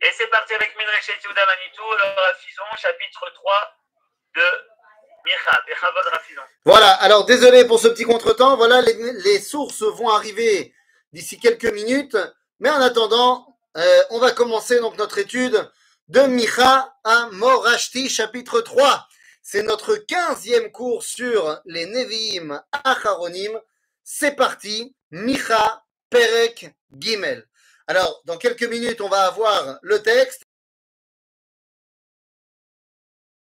Et c'est parti avec Midrash Yehuda Manitou, le Rafizon, chapitre 3 de Micha, Bechavod Rafizon. Voilà, alors désolé pour ce petit contretemps. Voilà, les, les sources vont arriver d'ici quelques minutes. Mais en attendant, euh, on va commencer donc notre étude de Micha à Morashti, chapitre 3. C'est notre quinzième cours sur les Nevi'im Acharonim. C'est parti, Micha Perek Gimel. Alors, dans quelques minutes, on va avoir le texte.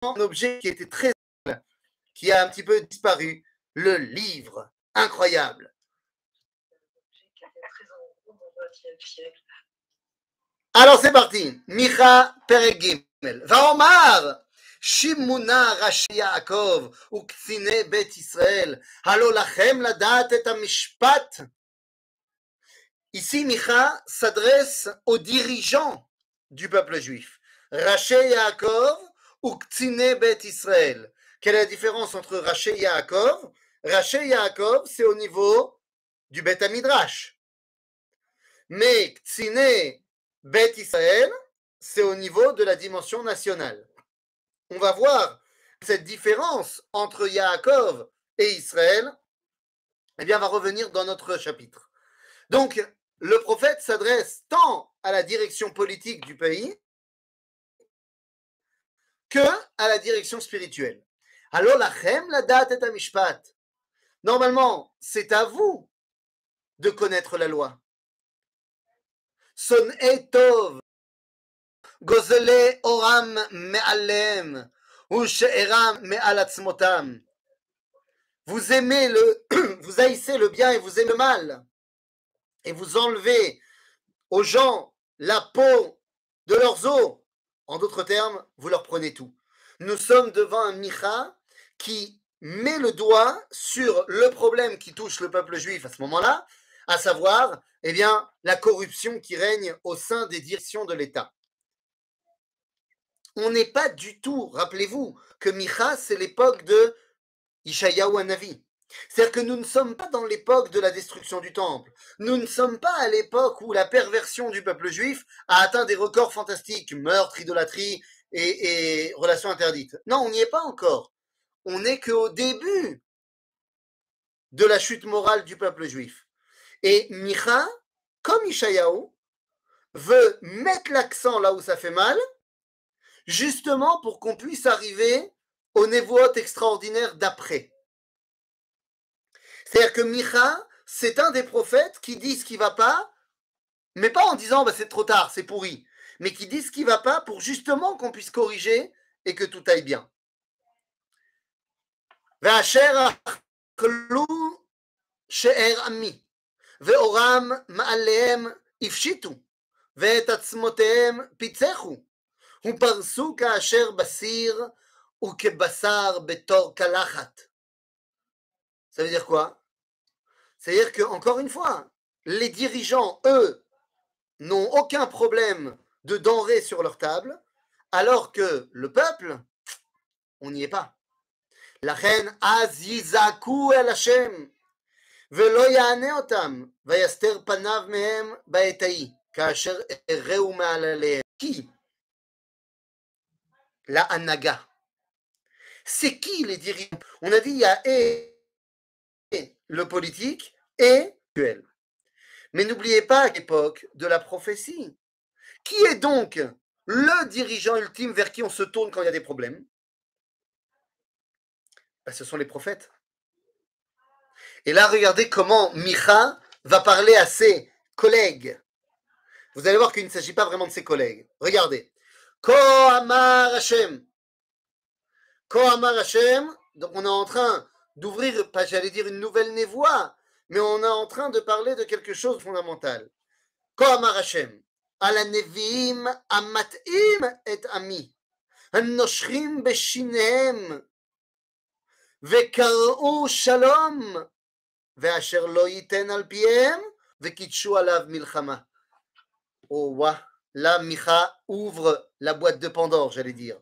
Un objet qui était très qui a un petit peu disparu, le livre. Incroyable. Alors c'est parti. Micha Perek Gimel. Vaomar. שימונה ראשי יעקב וקציני בית ישראל, הלא לכם לדעת את המשפט. Ici, Micha s'adresse aux dirigeants du peuple juif. Raché Yaakov ou Ktsine Bet Israël? Quelle est la différence entre Raché Yaakov? Raché Yaakov, c'est au niveau du Bet Midrash. Mais Ktsine Bet Israël, c'est au niveau de la dimension nationale. On va voir cette différence entre Yaakov et Israël, eh bien, va revenir dans notre chapitre. Donc, le prophète s'adresse tant à la direction politique du pays que à la direction spirituelle. Alors, la chem, la date est un mishpat. Normalement, c'est à vous de connaître la loi. Son etov, gozele oram ou me'alatzmotam. Vous aimez le, vous haïssez le bien et vous aimez le mal et vous enlevez aux gens la peau de leurs os, en d'autres termes, vous leur prenez tout. Nous sommes devant un Micha qui met le doigt sur le problème qui touche le peuple juif à ce moment-là, à savoir, eh bien, la corruption qui règne au sein des directions de l'État. On n'est pas du tout, rappelez-vous, que Micha, c'est l'époque de Ishayahu Hanavi. C'est-à-dire que nous ne sommes pas dans l'époque de la destruction du temple. Nous ne sommes pas à l'époque où la perversion du peuple juif a atteint des records fantastiques, meurtre, idolâtrie et, relations interdites. Non, on n'y est pas encore. On n'est qu'au début de la chute morale du peuple juif. Et Micha, comme Ishayahu, veut mettre l'accent là où ça fait mal, justement pour qu'on puisse arriver au névoot extraordinaire d'après. C'est-à-dire que Micha, c'est un des prophètes qui dit ce qui va pas, mais pas en disant bah, c'est trop tard, c'est pourri, mais qui dit ce qui va pas pour justement qu'on puisse corriger et que tout aille bien. ואשר אכלו שאר עמי, ואורם מעליהם הפשיטו, ואת עצמותיהם פיצחו, ופרסו כאשר בסיר, וכבשר בתור קלחת. Ça veut dire quoi? C'est-à-dire que, encore une fois, les dirigeants, eux, n'ont aucun problème de denrées sur leur table, alors que le peuple, on n'y est pas. La reine Azizaku el Hashem, kasher ereu ma'alalehem. Qui? La Anaga. C'est qui les dirigeants? On a dit il y a le politique et actuel. Mais n'oubliez pas à l'époque de la prophétie. Qui est donc le dirigeant ultime vers qui on se tourne quand il y a des problèmes? Ben, Ce sont les prophètes. Et là, regardez comment Micha va parler à ses collègues. Vous allez voir qu'il ne s'agit pas vraiment de ses collègues. Regardez. Ko Amar Hashem. Ko Amar Hashem. Donc on est en train d'ouvrir, pas j'allais dire une nouvelle névoie, mais on est en train de parler de quelque chose de fondamental. Kohamar Hashem, על הנביאים המטעים את עמי, הנושרים בשיניהם, וקראו שלום, ואשר לא ייתן על פיהם, וקידשו עליו מלחמה. Oh, ouah, là, Micha ouvre la boîte de Pandore, j'allais dire.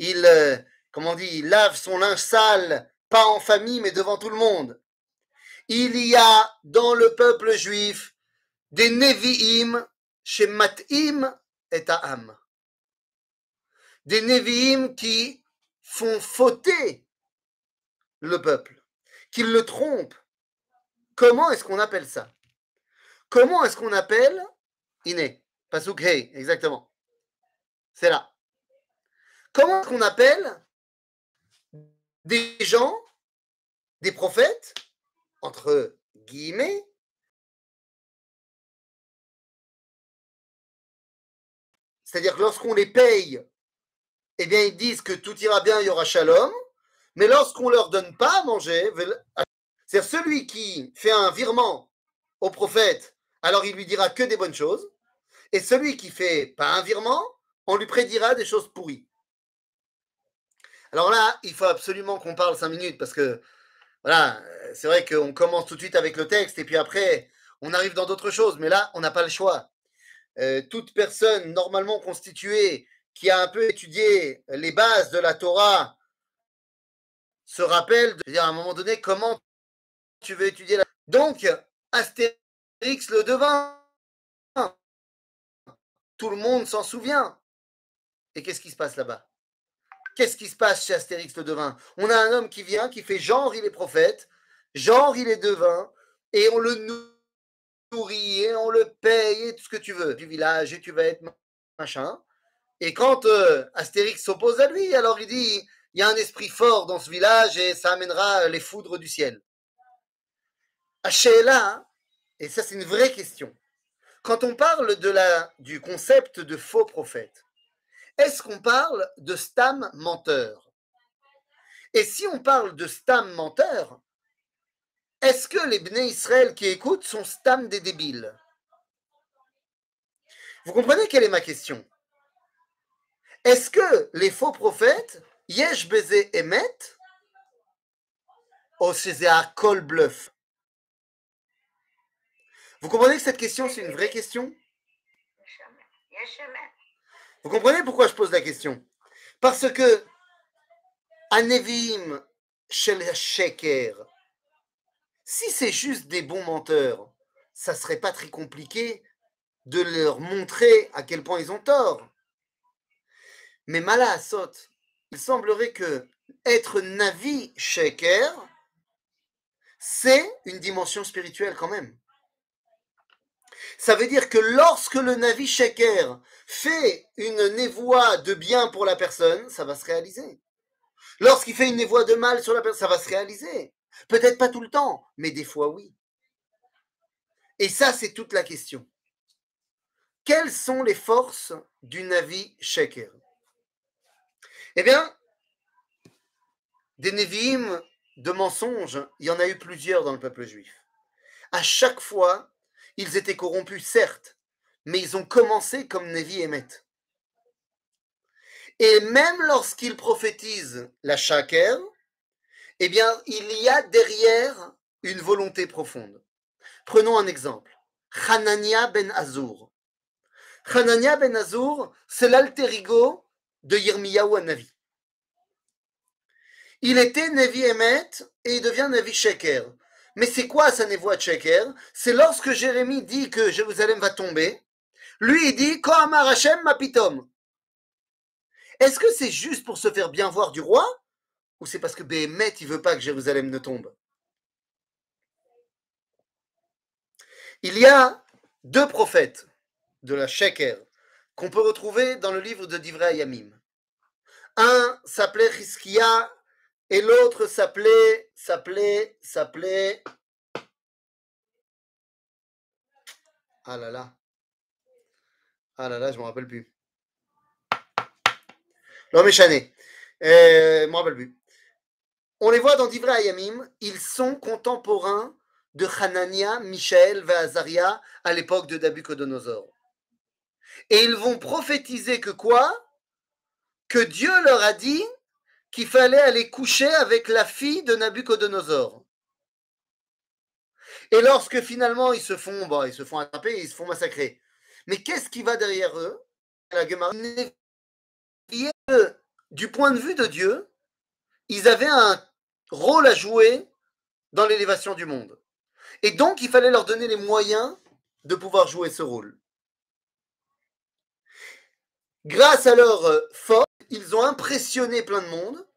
Il, euh, comment on dit, il lave son linge sale pas en famille, mais devant tout le monde. Il y a dans le peuple juif des Nevi'im chez Mat'im et Ta'am. Des Nevi'im qui font fauter le peuple, qui le trompent. Comment est-ce qu'on appelle ça? Comment est-ce qu'on appelle Iné, Pasuk exactement. C'est là. Comment est-ce qu'on appelle des gens, des prophètes, entre guillemets, c'est-à-dire que lorsqu'on les paye, eh bien, ils disent que tout ira bien, il y aura shalom, mais lorsqu'on leur donne pas à manger, c'est-à-dire celui qui fait un virement au prophète, alors il lui dira que des bonnes choses, et celui qui fait pas un virement, on lui prédira des choses pourries. Alors là, il faut absolument qu'on parle cinq minutes parce que voilà, c'est vrai qu'on commence tout de suite avec le texte et puis après, on arrive dans d'autres choses. Mais là, on n'a pas le choix. Euh, toute personne normalement constituée qui a un peu étudié les bases de la Torah se rappelle de dire à un moment donné comment tu veux étudier la Donc, Astérix le devin. Tout le monde s'en souvient. Et qu'est-ce qui se passe là-bas? Qu'est-ce qui se passe chez Astérix le devin? On a un homme qui vient, qui fait genre il est prophète, genre il est devin, et on le nourrit, et on le paye, et tout ce que tu veux, du village, et tu vas être machin. Et quand euh, Astérix s'oppose à lui, alors il dit, il y a un esprit fort dans ce village, et ça amènera les foudres du ciel. là, et ça c'est une vraie question, quand on parle de du concept de faux prophète, est-ce qu'on parle de stam menteur? Et si on parle de stam menteur, est-ce que les Bnei Israël qui écoutent sont stam des débiles? Vous comprenez quelle est ma question? Est-ce que les faux prophètes, yesh beze emet, ou c'est un col bluff. Vous comprenez que cette question, c'est une vraie question? Vous comprenez pourquoi je pose la question? Parce que Anevim Shel Sheker, si c'est juste des bons menteurs, ça serait pas très compliqué de leur montrer à quel point ils ont tort. Mais Mala Asot, il semblerait que être Navi Sheker, c'est une dimension spirituelle quand même. Ça veut dire que lorsque le Navi Sheker fait une névoie de bien pour la personne, ça va se réaliser. Lorsqu'il fait une névoie de mal sur la personne, ça va se réaliser. Peut-être pas tout le temps, mais des fois oui. Et ça, c'est toute la question. Quelles sont les forces du Navi Sheker? Eh bien, des Nevi'im de mensonges, il y en a eu plusieurs dans le peuple juif. À chaque fois, ils étaient corrompus, certes, mais ils ont commencé comme Nevi et Et même lorsqu'ils prophétisent la Shaker, eh bien, il y a derrière une volonté profonde. Prenons un exemple. Hanania ben Azur. Hanania ben Azur, c'est l'alter ego de Yirmiyahu Navi. Il était Nevi Emet et il devient Nevi Sheker. Mais c'est quoi sa névoie Sheker C'est lorsque Jérémie dit que Jérusalem va tomber, lui il dit Kohamar Hashem mapitom. Est-ce que c'est juste pour se faire bien voir du roi ou c'est parce que Béhémet il veut pas que Jérusalem ne tombe? Il y a deux prophètes de la Sheker qu'on peut retrouver dans le livre de Divrei Yamim. Un s'appelait Hiskia et l'autre s'appelait, s'appelait, s'appelait. Ah là là. Ah là là, je ne me rappelle plus. L'homme échané. Euh, je ne me rappelle plus. On les voit dans Divra Ayamim, ils sont contemporains de Hanania, Michel, Azaria à l'époque de Nabucodonosor. Et ils vont prophétiser que quoi? Que Dieu leur a dit qu'il fallait aller coucher avec la fille de Nabucodonosor. Et lorsque finalement ils se font, bon, ils se font attraper, ils se font massacrer. Mais qu'est-ce qui va derrière eux? La du point de vue de Dieu, ils avaient un rôle à jouer dans l'élévation du monde. Et donc, il fallait leur donner les moyens de pouvoir jouer ce rôle. Grâce à leur euh, force, ils ont impressionné plein de monde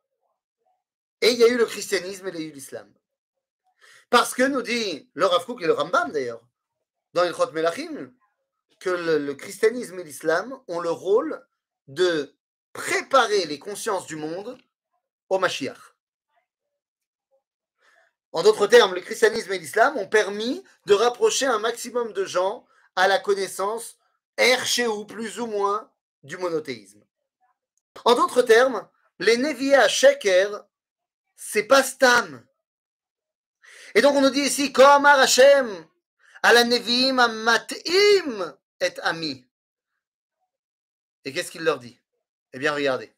et il y a eu le christianisme et il y a eu l'islam. Parce que nous dit le Rav et le Rambam d'ailleurs, dans Ilchot Melachim, que le, christianisme et l'islam ont le rôle de préparer les consciences du monde au Mashiach. En d'autres termes, le christianisme et l'islam ont permis de rapprocher un maximum de gens à la connaissance, ou plus ou moins, du monothéisme. En d'autres termes, les Nevi'é à Sheker, c'est pas Stam. Et donc on nous dit ici, Komar Hashem, à la Nevi'im Mat'im et Ami. Et qu'est-ce qu'il leur dit? Eh bien, regardez.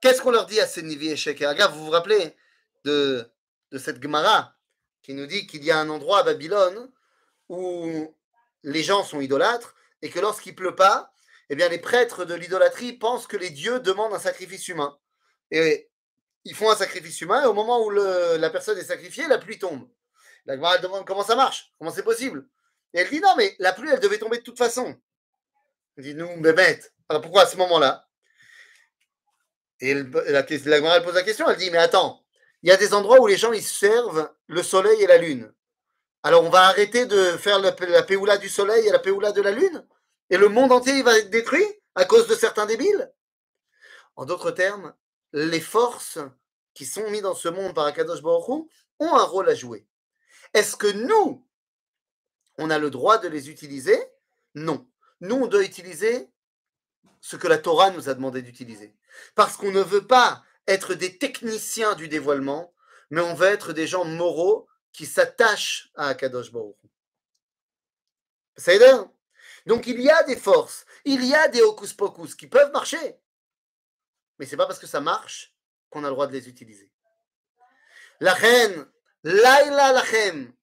Qu'est-ce qu'on leur dit à ces Nevi'é Sheker? Regarde, vous vous rappelez de, de cette Gemara qui nous dit qu'il y a un endroit à Babylone où les gens sont idolâtres et que lorsqu'il pleut pas, eh bien les prêtres de l'idolâtrie pensent que les dieux demandent un sacrifice humain. Et ils font un sacrifice humain et au moment où la personne est sacrifiée, la pluie tombe. La Gemara demande comment ça marche, comment c'est possible. Et elle dit non, mais la pluie, elle devait tomber de toute façon. Elle dit nous, bête. Alors pourquoi à ce moment-là? Et la, elle pose la question, elle dit mais attends, il y a des endroits où les gens ils servent le soleil et la lune. Alors on va arrêter de faire la, la péoula du soleil et la péoula de la lune? Et le monde entier va être détruit à cause de certains débiles? En d'autres termes, les forces qui sont mises dans ce monde par Akadosh Baruch ont un rôle à jouer. Est-ce que nous, on a le droit de les utiliser? Non. Nous, on doit utiliser ce que la Torah nous a demandé d'utiliser. Parce qu'on ne veut pas être des techniciens du dévoilement, mais on veut être des gens moraux qui s'attachent à Akadosh Baruch. Ça donc il y a des forces, il y a des hocus pocus qui peuvent marcher. Mais ce n'est pas parce que ça marche qu'on a le droit de les utiliser. La laila lachem,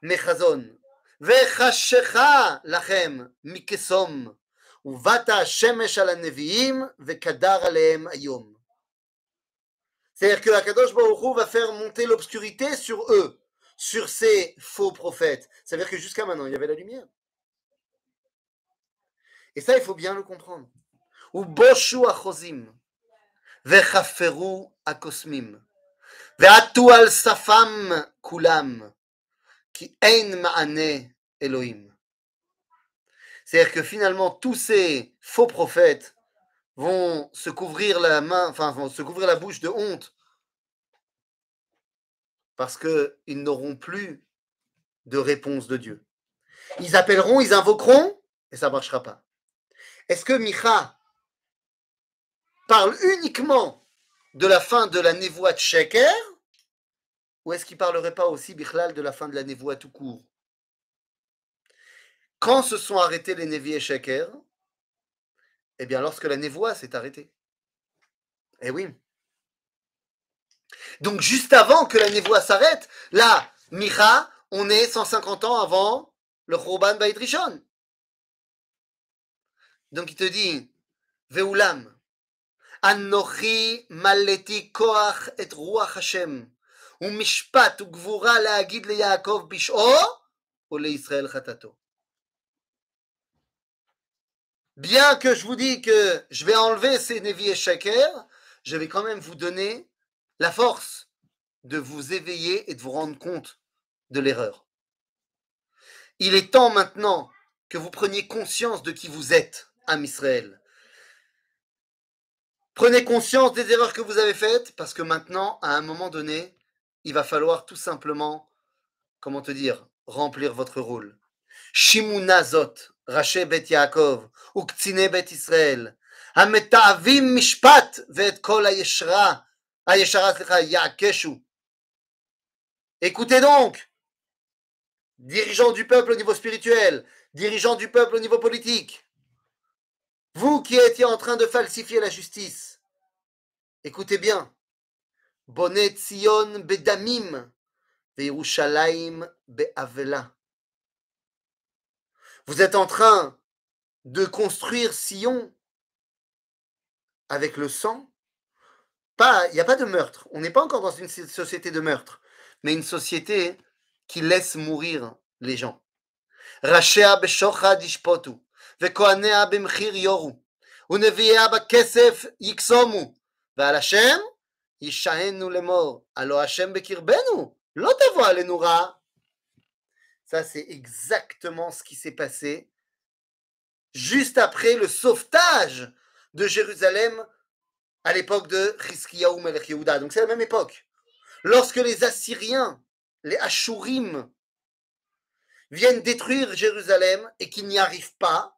mechazon, vechashecha lachem, mikesom, uvata shemesh al neviim, vekadar alehem ayom. C'est-à-dire que Akadosh Baruch va faire monter l'obscurité sur eux, sur ces faux prophètes. C'est-à-dire que jusqu'à maintenant, il y avait la lumière. Et ça, il faut bien le comprendre. Ou boshu akosmim, ve'atu al safam kulam, ki ein ma'ane Elohim. C'est-à-dire que finalement, tous ces faux prophètes vont se couvrir la main, enfin, vont se couvrir la bouche de honte parce qu'ils n'auront plus de réponse de Dieu. Ils appelleront, ils invoqueront, et ça ne marchera pas. Est-ce que Micha parle uniquement de la fin de la névoie de Sheker, ou est-ce qu'il ne parlerait pas aussi, Bichlal, de la fin de la névoie tout court? Quand se sont arrêtés les néviers Sheker Eh bien, lorsque la névoie s'est arrêtée. Eh oui. Donc juste avant que la névoie s'arrête, là, Micha, on est 150 ans avant le Chorban Beit Rishon. Donc il te dit, Veulam, Anochi maleti koach et ruach Hashem, וממשפט וגבורה להגיד ליעקב בשעו ולישראל chatato. Bien que je vous dis que je vais enlever ces Nevi et Sheker, je vais quand même vous donner la force de vous éveiller et de vous rendre compte de l'erreur. Il est temps maintenant que vous preniez conscience de qui vous êtes, Am Israël. Prenez conscience des erreurs que vous avez faites, parce que maintenant, à un moment donné, il va falloir tout simplement, comment te dire, remplir votre rôle. Shimunazot, Raché Bet Yaakov, Uktsine Bet Israël, Ametavim Mishpat, Vet Kol Yeshra, Écoutez donc, dirigeants du peuple au niveau spirituel, dirigeants du peuple au niveau politique, vous qui étiez en train de falsifier la justice, écoutez bien. Bonnet Sion bedamim, Yerushalayim be'avela. Vous êtes en train de construire Sion avec le sang. Il n'y a pas de meurtre. On n'est pas encore dans une société de meurtre, mais une société qui laisse mourir les gens. Rachea b'shochad ishpotu. וכהניה במחיר יורו, ונביאיה בכסף יקסומו, ועל השם יישענו לאמור, הלא השם בקרבנו, לא תבוא עלינו רע. Ça, c'est exactement ce qui s'est passé juste après le sauvetage de Jérusalem à l'époque de Chizkiyahu Melech Yehuda. Donc c'est la même époque. Lorsque les Assyriens, les Ashurim, viennent détruire Jérusalem et qu'ils n'y arrivent pas,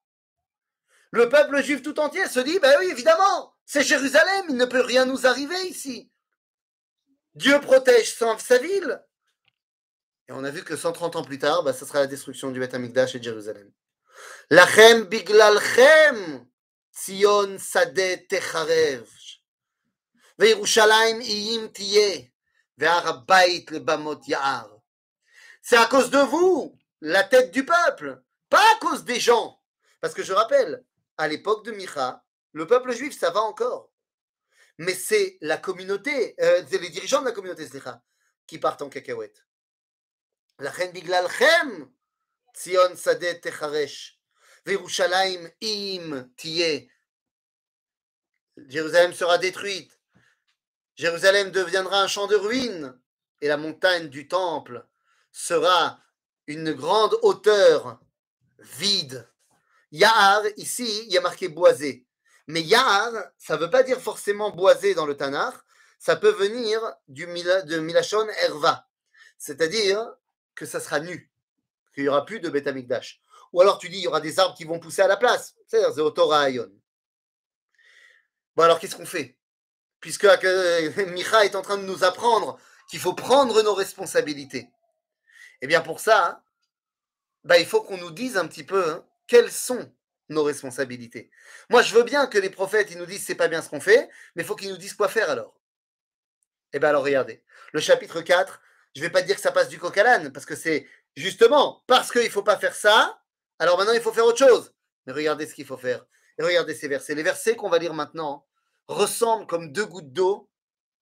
le peuple juif tout entier se dit, ben oui, évidemment, c'est Jérusalem, il ne peut rien nous arriver ici. Dieu protège sa ville. Et on a vu que 130 ans plus tard, ce sera la destruction du Beth Amikdash et de Jérusalem. Lachem biglalchem, Tzion sade techarev, ve'arabait le ya'ar. C'est à cause de vous, la tête du peuple, pas à cause des gens. Parce que je rappelle, à l'époque de Micha, le peuple juif, ça va encore. Mais c'est la communauté, euh, c'est les dirigeants de la communauté, qui partent en cacahuète. La reine biglalchem, Tzion Sadet Techaresh, Verushalayim im tiye. Jérusalem sera détruite. Jérusalem deviendra un champ de ruines. Et la montagne du temple sera une grande hauteur vide. Yahar, ici, il y a marqué boisé. Mais Yahar, ça ne veut pas dire forcément boisé dans le Tanakh, ça peut venir du, de Milachon Herva, c'est-à-dire que ça sera nu, qu'il n'y aura plus de Beth Ou alors tu dis, il y aura des arbres qui vont pousser à la place, c'est-à-dire Zéotora Bon, alors qu'est-ce qu'on fait? Puisque euh, Micha est en train de nous apprendre qu'il faut prendre nos responsabilités. Eh bien, pour ça, bah, il faut qu'on nous dise un petit peu hein, quelles sont nos responsabilités? Moi, je veux bien que les prophètes ils nous disent c'est pas bien ce qu'on fait, mais il faut qu'ils nous disent quoi faire alors. Eh bien, alors regardez, le chapitre 4, je ne vais pas dire que ça passe du coq à l'âne, parce que c'est justement parce qu'il ne faut pas faire ça, alors maintenant il faut faire autre chose. Mais regardez ce qu'il faut faire. Et regardez ces versets. Les versets qu'on va lire maintenant ressemblent comme deux gouttes d'eau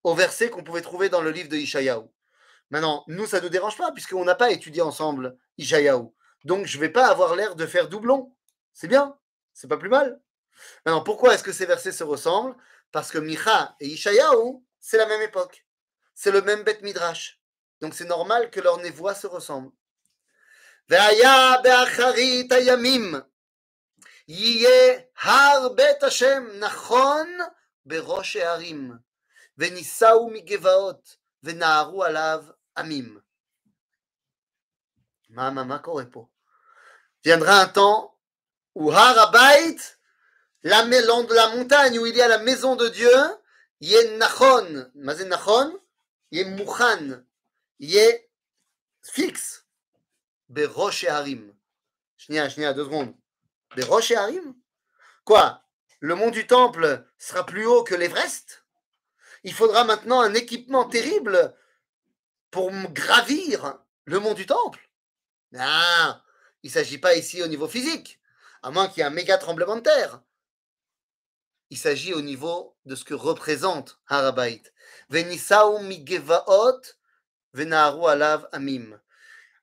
aux versets qu'on pouvait trouver dans le livre de Ishayahu. Maintenant, nous, ça ne nous dérange pas, puisqu'on n'a pas étudié ensemble Ishayahu Donc, je ne vais pas avoir l'air de faire doublon. C'est bien, c'est pas plus mal. Maintenant, pourquoi est-ce que ces versets se ressemblent Parce que Micha et Ishayahu, c'est la même époque. C'est le même bête midrash. Donc, c'est normal que leurs voix se ressemblent. והיה באחרית הימים יהיה הר בית השם נכון בראש הערים ונישאו מגבעות ונערו עליו עמים. מה, מה, מה קורה פה? Viendra un temps où Harabait, la, la montagne où il y a la maison de Dieu, il y a Nachon. Mazen Nachon, il y a Mouchan, il y a fixe. Beroche Harim. Shnia, shnia, deux secondes. Beroche Harim Quoi Le mont du temple sera plus haut que l'Everest Il faudra maintenant un équipement terrible pour gravir le mont du temple Non, il ne s'agit pas ici au niveau physique, à moins qu'il y ait un méga tremblement de terre. Il s'agit au niveau de ce que représente Harabait. Venisau migevaot venaru alav amim.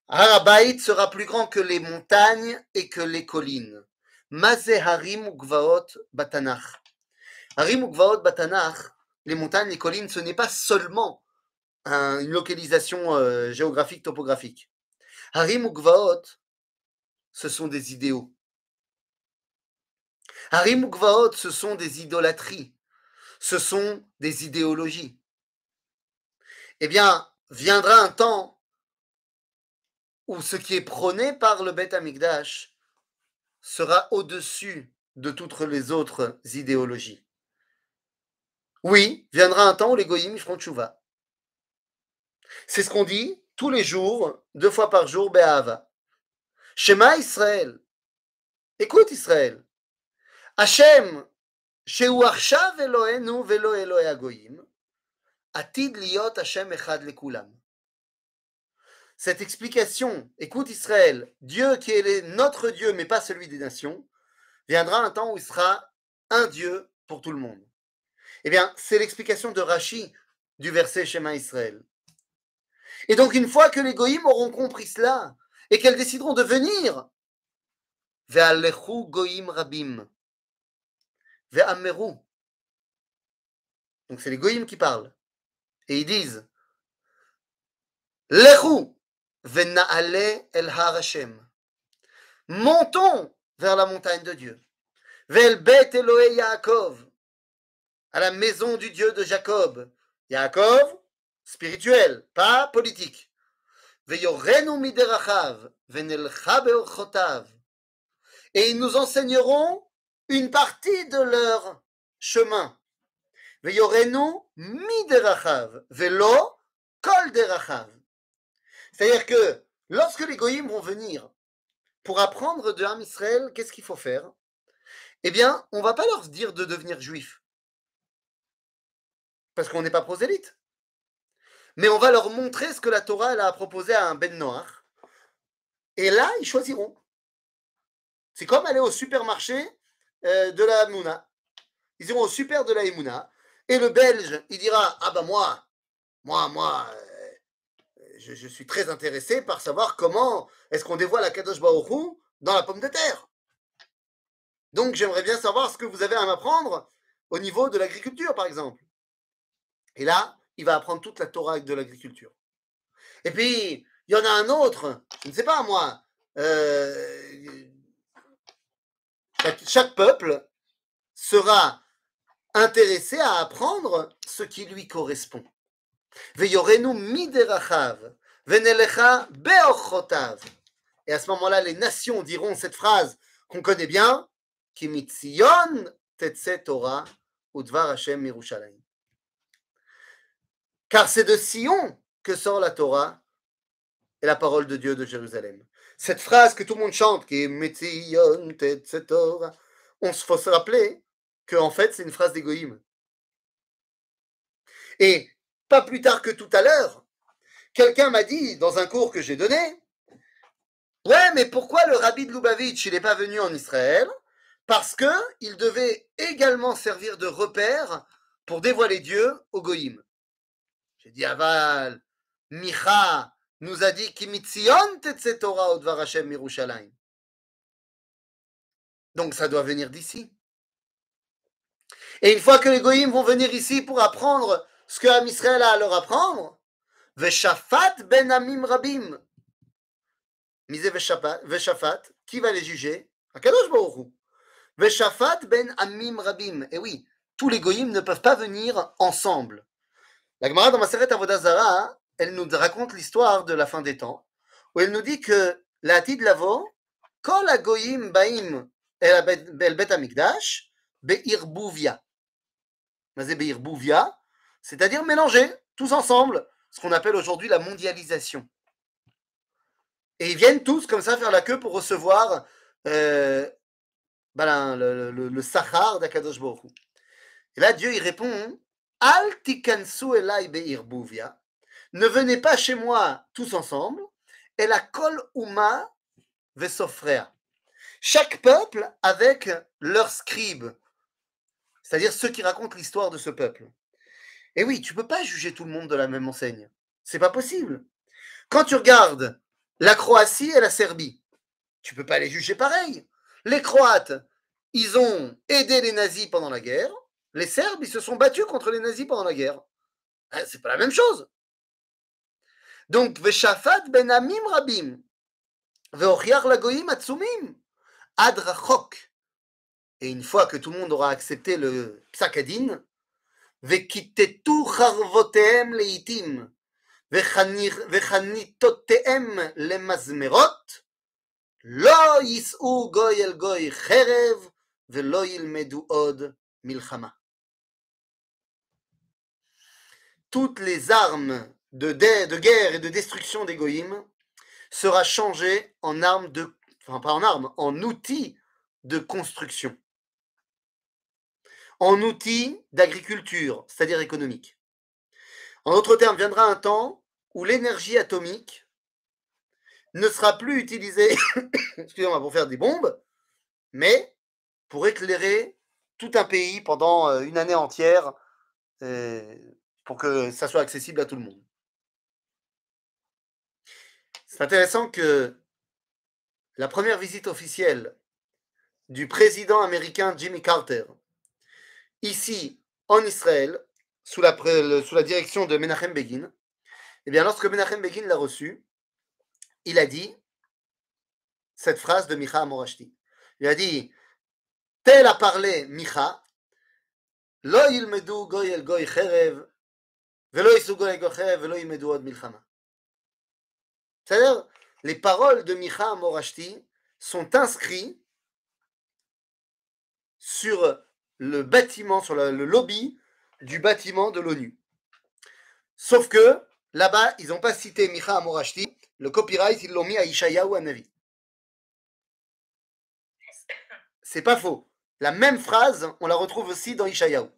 Harabait sera plus grand que les montagnes et que les collines. Mazé Harim Gvaot Batanach. Harim Gvaot Batanach, les montagnes, les collines, ce n'est pas seulement une localisation euh, géographique, topographique. Harim Gvaot, ce sont des idéaux. Harim Gvaot, ce sont des idolâtries. Ce sont des idéologies. Eh bien, viendra un temps où ce qui est prôné par le Beth Amikdash sera au-dessus de toutes les autres idéologies. Oui, viendra un temps où les goyim. C'est ce qu'on dit tous les jours, deux fois par jour, Be'ava. Shema Israël. Écoute Israël. Hashem, שהוא עכשיו אלוהינו ולא אלוהי הגויים, עתיד להיות השם אחד לכולם cette explication, écoute Israël, Dieu qui est notre Dieu, mais pas celui des nations, viendra un temps où il sera un Dieu pour tout le monde. Eh bien, c'est l'explication de Rachi du verset Shema Israël. Et donc, une fois que les goïms auront compris cela, et qu'elles décideront de venir Ve'alechu goyim rabim. Ve'ameru. Donc c'est les goyim qui parlent. Et ils disent Lechu ve'na'ale el har Hashem. Montons vers la montagne de Dieu. Bet Yaakov. À la maison du Dieu de Jacob. Yaakov, spirituel, pas politique. Et ils nous enseigneront une partie de leur chemin. Ve'lo kol. C'est-à-dire que lorsque les goyim vont venir pour apprendre de Ham Israël, qu'est-ce qu'il faut faire? Eh bien, on ne va pas leur dire de devenir juif. Parce qu'on n'est pas prosélyte. Mais on va leur montrer ce que la Torah a proposé à un Ben Noir. Et là, ils choisiront. C'est comme aller au supermarché euh, de la Mouna. Ils iront au super de la Emouna. Et le Belge, il dira Ah ben moi, moi, moi, euh, je, suis très intéressé par savoir comment est-ce qu'on dévoile la Kadosh Baruch dans la pomme de terre. Donc j'aimerais bien savoir ce que vous avez à m'apprendre au niveau de l'agriculture, par exemple. Et là, il va apprendre toute la Torah de l'agriculture. Et puis, il y en a un autre, je ne sais pas moi, euh, chaque, peuple sera intéressé à apprendre ce qui lui correspond. Et à ce moment-là, les nations diront cette phrase qu'on connaît bien, Torah udvar Hashem. Car c'est de Sion que sort la Torah et la parole de Dieu de Jérusalem. Cette phrase que tout le monde chante, qui est Metzion Torah, on se faut se rappeler que en fait c'est une phrase d'égoïme. Et pas plus tard que tout à l'heure, quelqu'un m'a dit dans un cours que j'ai donné, ouais, mais pourquoi le rabbi de Lubavitch il n'est pas venu en Israël? Parce que il devait également servir de repère pour dévoiler Dieu au goïm. J'ai dit Aval, Micha nous a dit Kimitzion. Donc ça doit venir d'ici. Et une fois que les goïms vont venir ici pour apprendre ce que Am Israël a à leur apprendre, Veshafat ben Amim Rabim. Misé Veshafat, qui va les juger? Akadosh. Veshafat ben Amim Rabim. Et oui, tous les goïms ne peuvent pas venir ensemble. La Gemara dans Maseret Avodazara, elle nous raconte l'histoire de la fin des temps, où elle nous dit que la Atid Lavo, Kol Agoyim Baim El Bet Amikdash, Be'irbuvia. Mazé Be'irbuvia, c'est-à-dire mélanger tous ensemble, ce qu'on appelle aujourd'hui la mondialisation. Et ils viennent tous comme ça faire la queue pour recevoir euh, ben, le, le, le Sahar d'Akadosh Baruch. Et là, Dieu, il répond Al tikansu elai be'irbuvia. Ne venez pas chez moi tous ensemble. Et la kol uma vesofrea. Chaque peuple avec leur scribe, c'est-à-dire ceux qui racontent l'histoire de ce peuple. Et oui, tu peux pas juger tout le monde de la même enseigne. C'est pas possible. Quand tu regardes la Croatie et la Serbie, tu peux pas les juger pareil. Les Croates, ils ont aidé les nazis pendant la guerre. Les Serbes, ils se sont battus contre les nazis pendant la guerre. Hein, c'est pas la même chose. Donc, Veshafat ben Amim Rabim, Veochiar Lagoim Atsumim, Adrachok. Et une fois que tout le monde aura accepté le psakadin, Vekitetu Charvotem Leitim, Vechanitotem Lemazmerot, Lo Yisou Goy El Goy Cherev, Velo Yilmedu Od Milchama. Toutes les armes de, guerre et de destruction des goïms sera changée en armes de, enfin pas en armes, en outils de construction en outils d'agriculture, c'est-à-dire économique. En d'autres termes, viendra un temps où l'énergie atomique ne sera plus utilisée excusez-moi, pour faire des bombes, mais pour éclairer tout un pays pendant euh, une année entière pour que ça soit accessible à tout le monde. C'est intéressant que la première visite officielle du président américain Jimmy Carter, ici en Israël, sous la, direction de Menachem Begin, eh bien, lorsque Menachem Begin l'a reçu, il a dit cette phrase de Micha Amorashti. Il a dit Tel a parlé Micha, Lo yilmedu goy el goy cherev, C'est-à-dire, les paroles de Micha Amorashti sont inscrites sur le bâtiment, sur le, lobby du bâtiment de l'ONU. Sauf que là-bas, ils n'ont pas cité Micha Amorashti, le copyright, ils l'ont mis à Ishayahu Navi. C'est pas faux. La même phrase, on la retrouve aussi dans Ishayahu.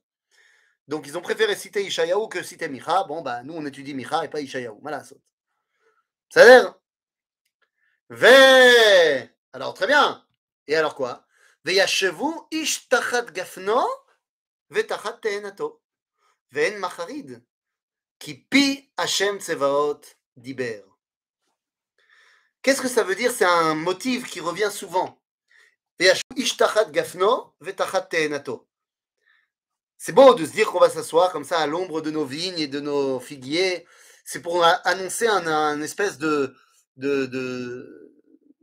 Donc ils ont préféré citer Ishayahu que citer Micha. Bon, bah nous on étudie Micha et pas Ishayahu. Voilà, Ça a l'air Ve Alors très bien. Et alors quoi? Tachat gafno vetachat te'enato. Ve'en macharid. Ki pi Hashem tsevaot diber. Qu'est-ce que ça veut dire? C'est un motif qui revient souvent. C'est beau de se dire qu'on va s'asseoir comme ça à l'ombre de nos vignes et de nos figuiers. C'est pour annoncer un, espèce de, de,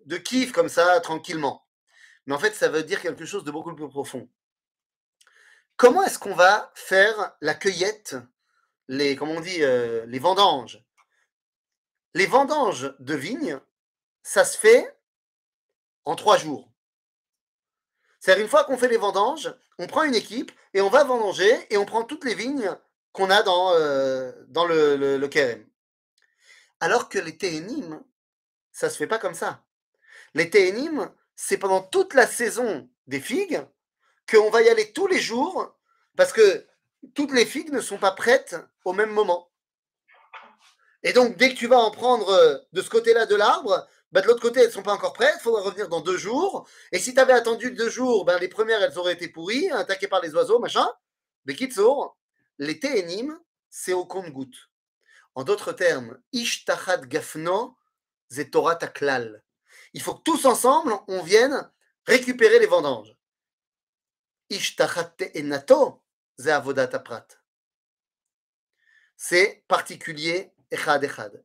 de, kiff comme ça, tranquillement. Mais en fait, ça veut dire quelque chose de beaucoup plus profond. Comment est-ce qu'on va faire la cueillette, les, comment on dit, euh, les vendanges? Les vendanges de vignes, ça se fait en trois jours. C'est-à-dire, une fois qu'on fait les vendanges, on prend une équipe et on va vendanger et on prend toutes les vignes qu'on a dans, euh, le, le, le Kerem. Alors que les Téhénim, ça se fait pas comme ça. Les Téhénim, c'est pendant toute la saison des figues qu'on va y aller tous les jours parce que toutes les figues ne sont pas prêtes au même moment. Et donc, dès que tu vas en prendre euh, de ce côté-là de l'arbre, bah, de l'autre côté, elles ne sont pas encore prêtes, il faudra revenir dans deux jours. Et si tu avais attendu deux jours, ben, les premières, elles auraient été pourries, attaquées par les oiseaux, machin. Mais Kitsour, les téénim, c'est au compte-goutte. En d'autres termes, Ishtachat Gafno, Zetorat Taklal. Il faut que tous ensemble, on vienne récupérer les vendanges. Ishtachat Enato, Avodat Prat. C'est particulier, Echad Echad.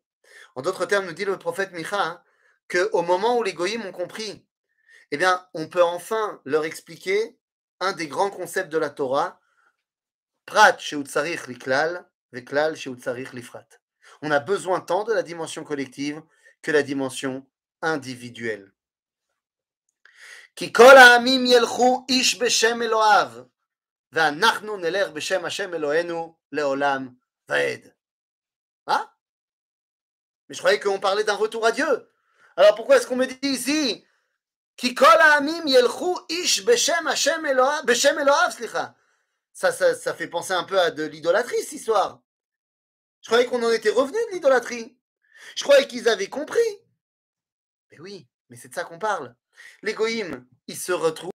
En d'autres termes, nous dit le prophète Micha, hein, qu'au moment où les goyim ont compris, eh bien, on peut enfin leur expliquer un des grands concepts de la Torah, Prat liklal, veklal lifrat. On a besoin tant de la dimension collective que la dimension individuelle. Ah? Mais je croyais qu'on parlait d'un retour à Dieu. Alors pourquoi est-ce qu'on me dit ici ish beshem Hashem ça, ça, ça fait penser un peu à de l'idolâtrie, cette histoire. Je croyais qu'on en était revenu de l'idolâtrie. Je croyais qu'ils avaient compris. Mais oui, mais c'est de ça qu'on parle. L'égoïme, il se retrouve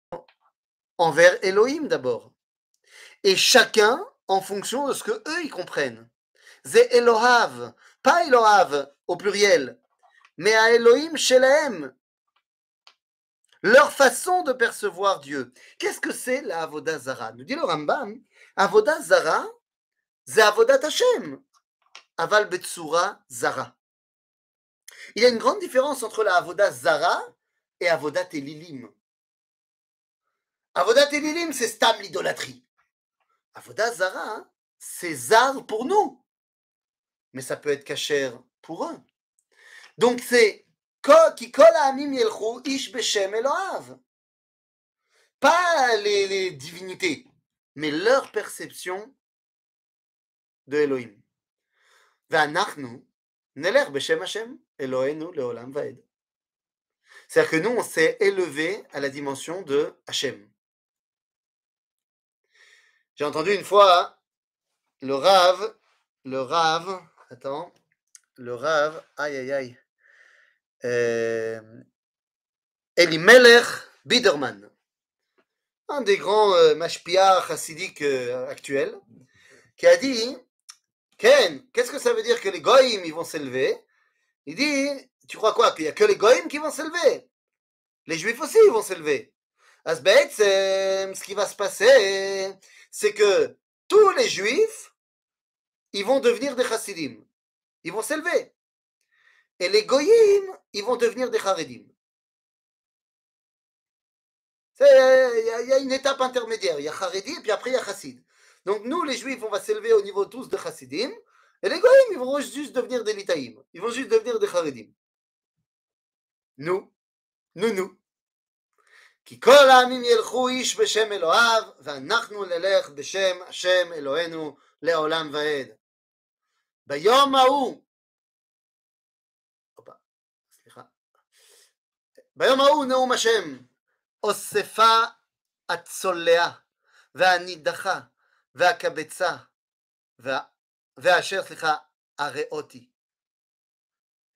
envers Elohim d'abord. Et chacun en fonction de ce que eux ils comprennent. C'est Elohav, pas Elohav au pluriel, mais à Elohim Shelahem. Leur façon de percevoir Dieu. Qu'est-ce que c'est la Avodah Zara Nous dit le Rambam, Avodah Zara, c'est Avodat Hashem. Aval Betsura Zara. Il y a une grande différence entre la Avodah Zara et Avodat Elilim. Avodat Elilim, c'est Stam l'idolâtrie. Avodah Zara, hein, c'est Zar pour nous. Mais ça peut être cachère pour eux. Donc c'est qui ish beshem Pas les, divinités, mais leur perception de Elohim. C'est-à-dire que nous, on s'est élevé à la dimension de Hashem. J'ai entendu une fois le Rav, le Rav, attends, le Rav, aïe aïe aïe, euh, Elimelech Biderman, un des grands euh, mashpia euh, actuels, qui a dit Ken, qu'est-ce que ça veut dire que les goïms vont s'élever? Il dit Tu crois quoi Qu'il n'y a que les goïms qui vont s'élever? Les juifs aussi ils vont s'élever. ce qui va se passer, c'est que tous les juifs, ils vont devenir des chassidim. Ils vont s'élever. Et les goyim, ils vont devenir des charedim. Il y, a une étape intermédiaire. Il y a charedi et puis après il y a chassid. Donc nous, les juifs, on va s'élever au niveau tous de chassidim. Et les goyim, ils vont juste devenir des litaïm. Ils vont juste devenir des charedim. Nous, nous, nous. כי כל העמים ילכו איש בשם אלוהיו, ואנחנו נלך בשם השם אלוהינו לעולם ועד. ביום ההוא, ביום ההוא נאום השם, אוספה הצולע והנידחה והקבצה והאשר, סליחה, הראותי.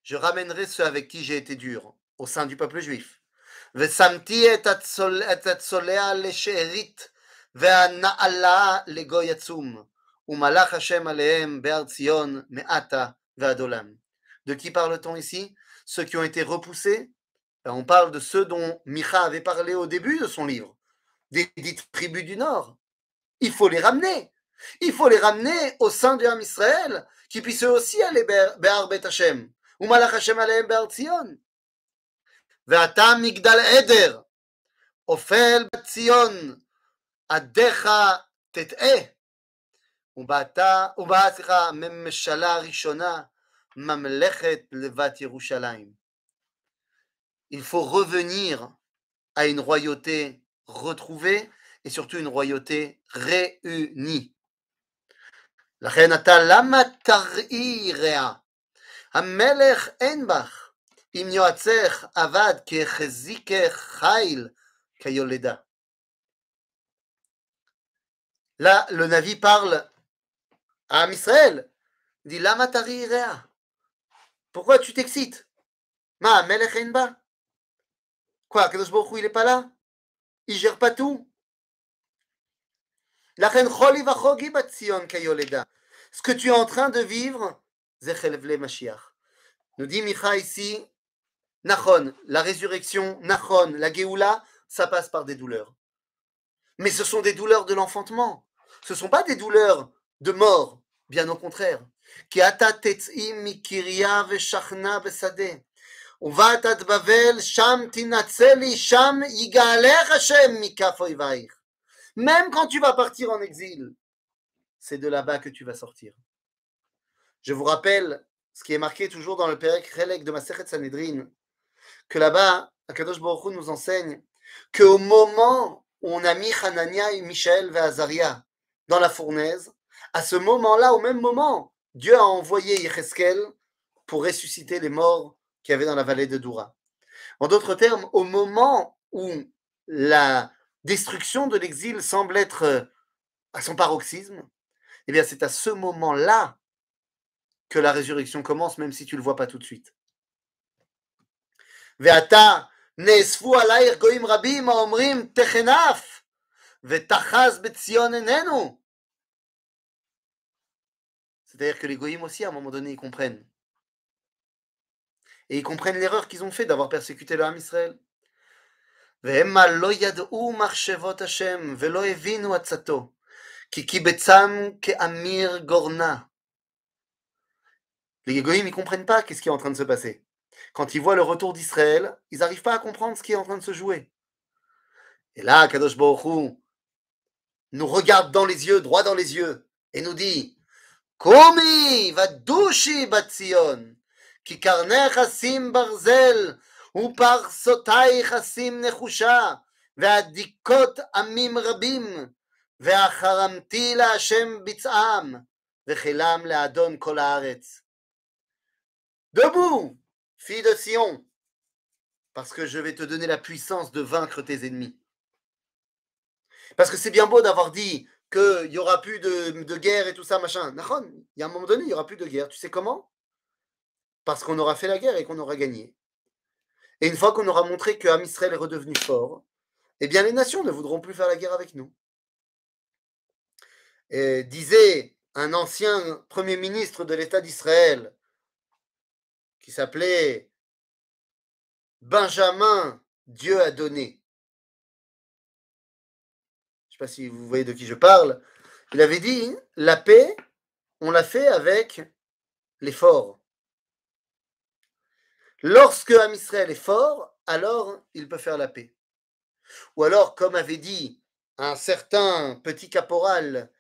Je ramènerai ceux avec qui j'ai été dur au sein du peuple juif. ושמתי את הצולע לשארית והנעלה לגוי עצום, ומלך השם עליהם בהר ציון מעתה ועד עולם. De qui parle-t-on ici Ceux qui ont été repoussés On parle de ceux dont Micha avait parlé au début de son livre, des dites tribus du Nord. Il faut les ramener. Il faut les ramener au sein du Ham Israël, qui puissent eux aussi aller Béar Bet Hashem, ou Malach Hashem Alehem Béar Tzion. ואתה מגדל עדר, אופל בציון, עדיך תטעה. ובאה, ובאה, סליחה, ממשלה ראשונה, ממלכת לבת ירושלים. Il faut revenir à une royauté retrouvée et surtout une royauté réunie. לכן אתה למה תראי רע? המלך אין בך. Là, le Navi parle à Israël. Il dit Lama Pourquoi tu t'excites Ma Melech Enba Quoi il n'est pas là? Il gère pas tout? Ce que tu es en train de vivre. Nous dit Micha ici, Nachon, la résurrection, Nachon, la Géoula, ça passe par des douleurs. Mais ce sont des douleurs de l'enfantement. Ce ne sont pas des douleurs de mort, bien au contraire. Même quand tu vas partir en exil, c'est de là-bas que tu vas sortir. Je vous rappelle ce qui est marqué toujours dans le Pérec Relek de Maseret Sanhedrin, que là-bas, Akadosh Baruch Hu nous enseigne qu'au moment où on a mis Hanania et Michel et Azaria dans la fournaise, à ce moment-là, au même moment, Dieu a envoyé Yecheskel pour ressusciter les morts qu'il y avait dans la vallée de Doura. En d'autres termes, au moment où la destruction de l'exil semble être euh, à son paroxysme, eh bien c'est à ce moment-là que la résurrection commence, même si tu ne le vois pas tout de suite. C'est-à-dire que les goïms aussi, à un moment donné, ils comprennent Et ils comprennent l'erreur qu'ils ont fait d'avoir persécuté le Ham Israël. והמה לא ידעו מחשבות השם ולא הבינו עצתו, כי קיבצם כאמיר גורנה. Les goyim, ils comprennent pas qu'est-ce qui est en train de se passer quand ils voient le retour d'Israël, ils n'arrivent pas à comprendre ce qui est en train de se jouer. Et là, Kadosh Baruch nous regarde dans les yeux, droit dans les yeux, et nous dit Komi vadushi batzion, ki karnech asim barzel, ou par sotai asim nechusha, והדיקות עמים רבים, והחרמתי להשם ביצעם, וחילם לאדון כל הארץ. Debout Fille de Sion, parce que je vais te donner la puissance de vaincre tes ennemis. Parce que c'est bien beau d'avoir dit qu'il n'y aura plus de, guerre et tout ça, machin. il y a un moment donné, il n'y aura plus de guerre. Tu sais comment Parce qu'on aura fait la guerre et qu'on aura gagné. Et une fois qu'on aura montré que est redevenu fort, eh bien les nations ne voudront plus faire la guerre avec nous. Disait un ancien premier ministre de l'État d'Israël, qui s'appelait Benjamin, Dieu a donné. pas si vous voyez de qui je parle, il avait dit, la paix, on l'a fait avec l'effort. Lorsque Am Israël est fort, alors il peut faire la paix. Ou alors, comme avait dit un certain petit caporal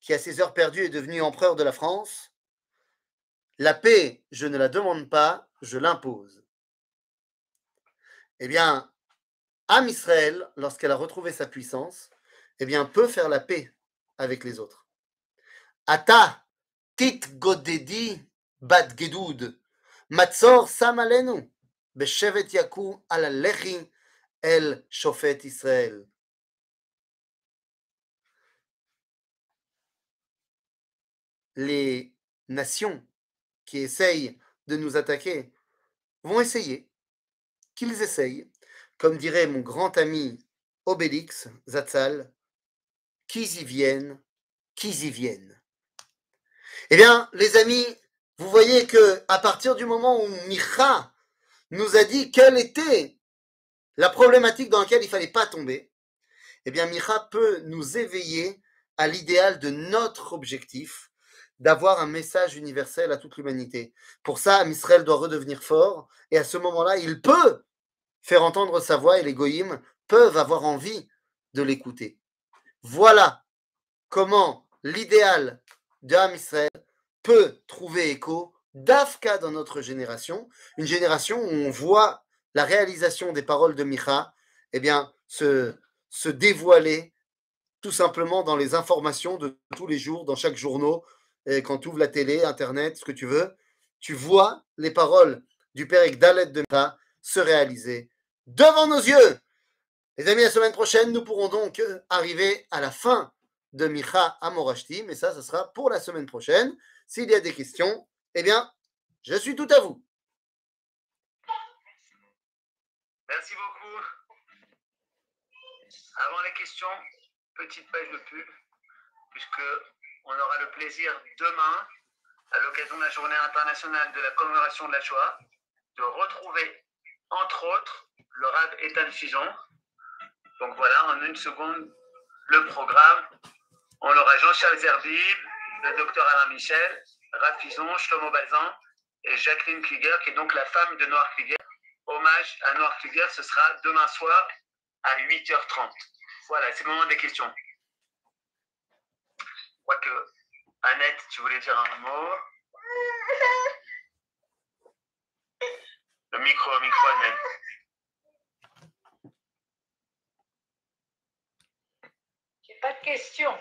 qui, à ses heures perdues, est devenu empereur de la France, la paix, je ne la demande pas, je l'impose. Eh bien, Am Israël, lorsqu'elle a retrouvé sa puissance, eh bien, peut faire la paix avec les autres. Ata tit godedi bat gedud, beshevet yaku ala lechi el shofet Israël. Les nations qui essayent de nous attaquer vont essayer, qu'ils essayent, comme dirait mon grand ami Obélix Zatzal, qu'ils y viennent, qu'ils y viennent. Eh bien, les amis, vous voyez que à partir du moment où Micha nous a dit quelle était la problématique dans laquelle il fallait pas tomber, eh bien, Micha peut nous éveiller à l'idéal de notre objectif, d'avoir un message universel à toute l'humanité. Pour ça, Israël doit redevenir fort, et à ce moment-là, il peut faire entendre sa voix, et les goïms peuvent avoir envie de l'écouter. Voilà comment l'idéal Israël peut trouver écho d'Afka dans notre génération, une génération où on voit la réalisation des paroles de Micha, eh bien, se, se dévoiler tout simplement dans les informations de tous les jours, dans chaque journaux, et quand tu ouvres la télé, Internet, ce que tu veux, tu vois les paroles du Père Dalet de Micha se réaliser devant nos yeux. Les amis, la semaine prochaine, nous pourrons donc arriver à la fin de Micha Amorashti, mais ça, ce sera pour la semaine prochaine. S'il y a des questions, eh bien, je suis tout à vous. Merci beaucoup. Avant les questions, petite page de pub, puisque on aura le plaisir demain, à l'occasion de la journée internationale de la commémoration de la Shoah, de retrouver, entre autres, le Rav Ethan Fijon. Donc voilà, en une seconde, le programme. On aura Jean-Charles Zerbib, le docteur Alain Michel, Rav Fison, Shlomo Balzan et Jacqueline Klieger, qui est donc la femme de Noir Klieger. Hommage à Noir Klieger, ce sera demain soir à 8h30. Voilà, c'est le moment des questions. Je crois que Annette, tu voulais dire un mot? Le micro, le micro, Annette. J'ai pas de questions.